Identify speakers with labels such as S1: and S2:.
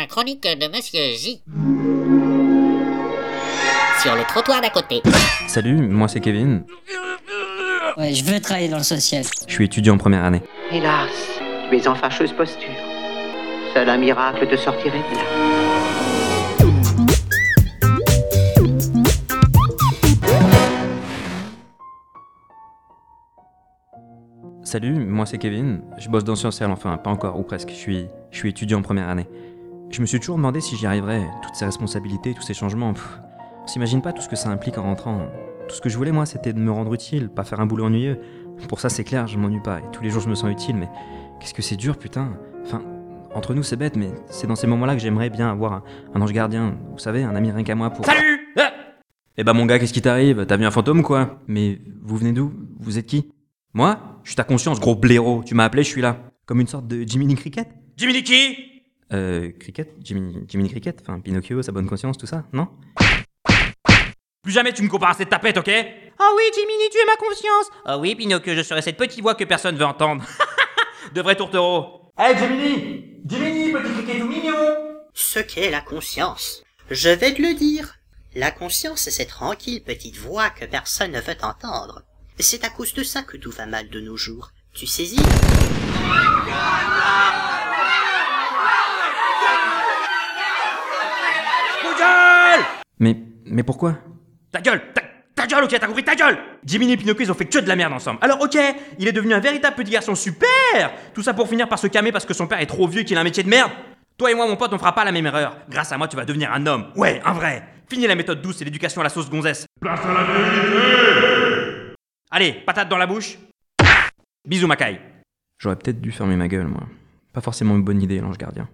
S1: La chronique de Monsieur J. Sur le trottoir d'à côté.
S2: Salut, moi c'est Kevin.
S3: Ouais, je veux travailler dans le social.
S2: Je suis étudiant en première année.
S4: Hélas, tu es en fâcheuse posture. Seul un miracle te sortirait de là.
S2: Salut, moi c'est Kevin. Je bosse dans Sciences enfin, pas encore, ou presque. Je suis, je suis étudiant en première année. Je me suis toujours demandé si j'y arriverais. Toutes ces responsabilités, tous ces changements. pff, on s'imagine pas tout ce que ça implique en rentrant. Tout ce que je voulais, moi, c'était de me rendre utile, pas faire un boulot ennuyeux. Pour ça, c'est clair, je m'ennuie pas. Et tous les jours, je me sens utile, mais qu'est-ce que c'est dur, putain. Enfin, entre nous, c'est bête, mais c'est dans ces moments-là que j'aimerais bien avoir un, un ange gardien. Vous savez, un ami rien qu'à moi pour.
S5: Salut Ah
S2: Eh bah mon gars, qu'est-ce qui t'arrive? T'as vu un fantôme quoi? Mais vous venez d'où? Vous êtes qui? Moi? Je suis ta conscience, gros blaireau. Tu m'as appelé, je suis là. Comme une sorte de Jiminy Cricket?
S5: Jiminy qui?
S2: Euh, Cricket Jiminy, Jiminy Cricket Enfin, Pinocchio, sa bonne conscience, tout ça, non?
S5: Plus jamais tu me compares à cette tapette, ok? Ah oui, Jiminy, tu es ma confiance Ah oui, Pinocchio, je serai cette petite voix que personne veut entendre. de vrai tourtereau Hé, Jiminy Jiminy, petit criquet tout mignon
S6: Ce qu'est la conscience. Je vais te le dire. La conscience, c'est tranquille petite voix que personne ne veut entendre. C'est à cause de ça que tout va mal de nos jours. Tu saisis?
S5: Gueule
S2: Mais, mais pourquoi?
S5: Ta gueule ta, ta gueule, ok, t'as compris, ta gueule Jiminy et Pinocchio, ils ont fait que de la merde ensemble. Alors, ok, il est devenu un véritable petit garçon super Tout ça pour finir par se calmer parce que son père est trop vieux et qu'il a un métier de merde Toi et moi, mon pote, on fera pas la même erreur. Grâce à moi, tu vas devenir un homme. Ouais, un vrai Fini la méthode douce et l'éducation à la sauce gonzesse. Place à la vérité Allez, patate dans la bouche. Bisous, Macaille.
S2: J'aurais peut-être dû fermer ma gueule, moi. Pas forcément une bonne idée, l'ange gardien.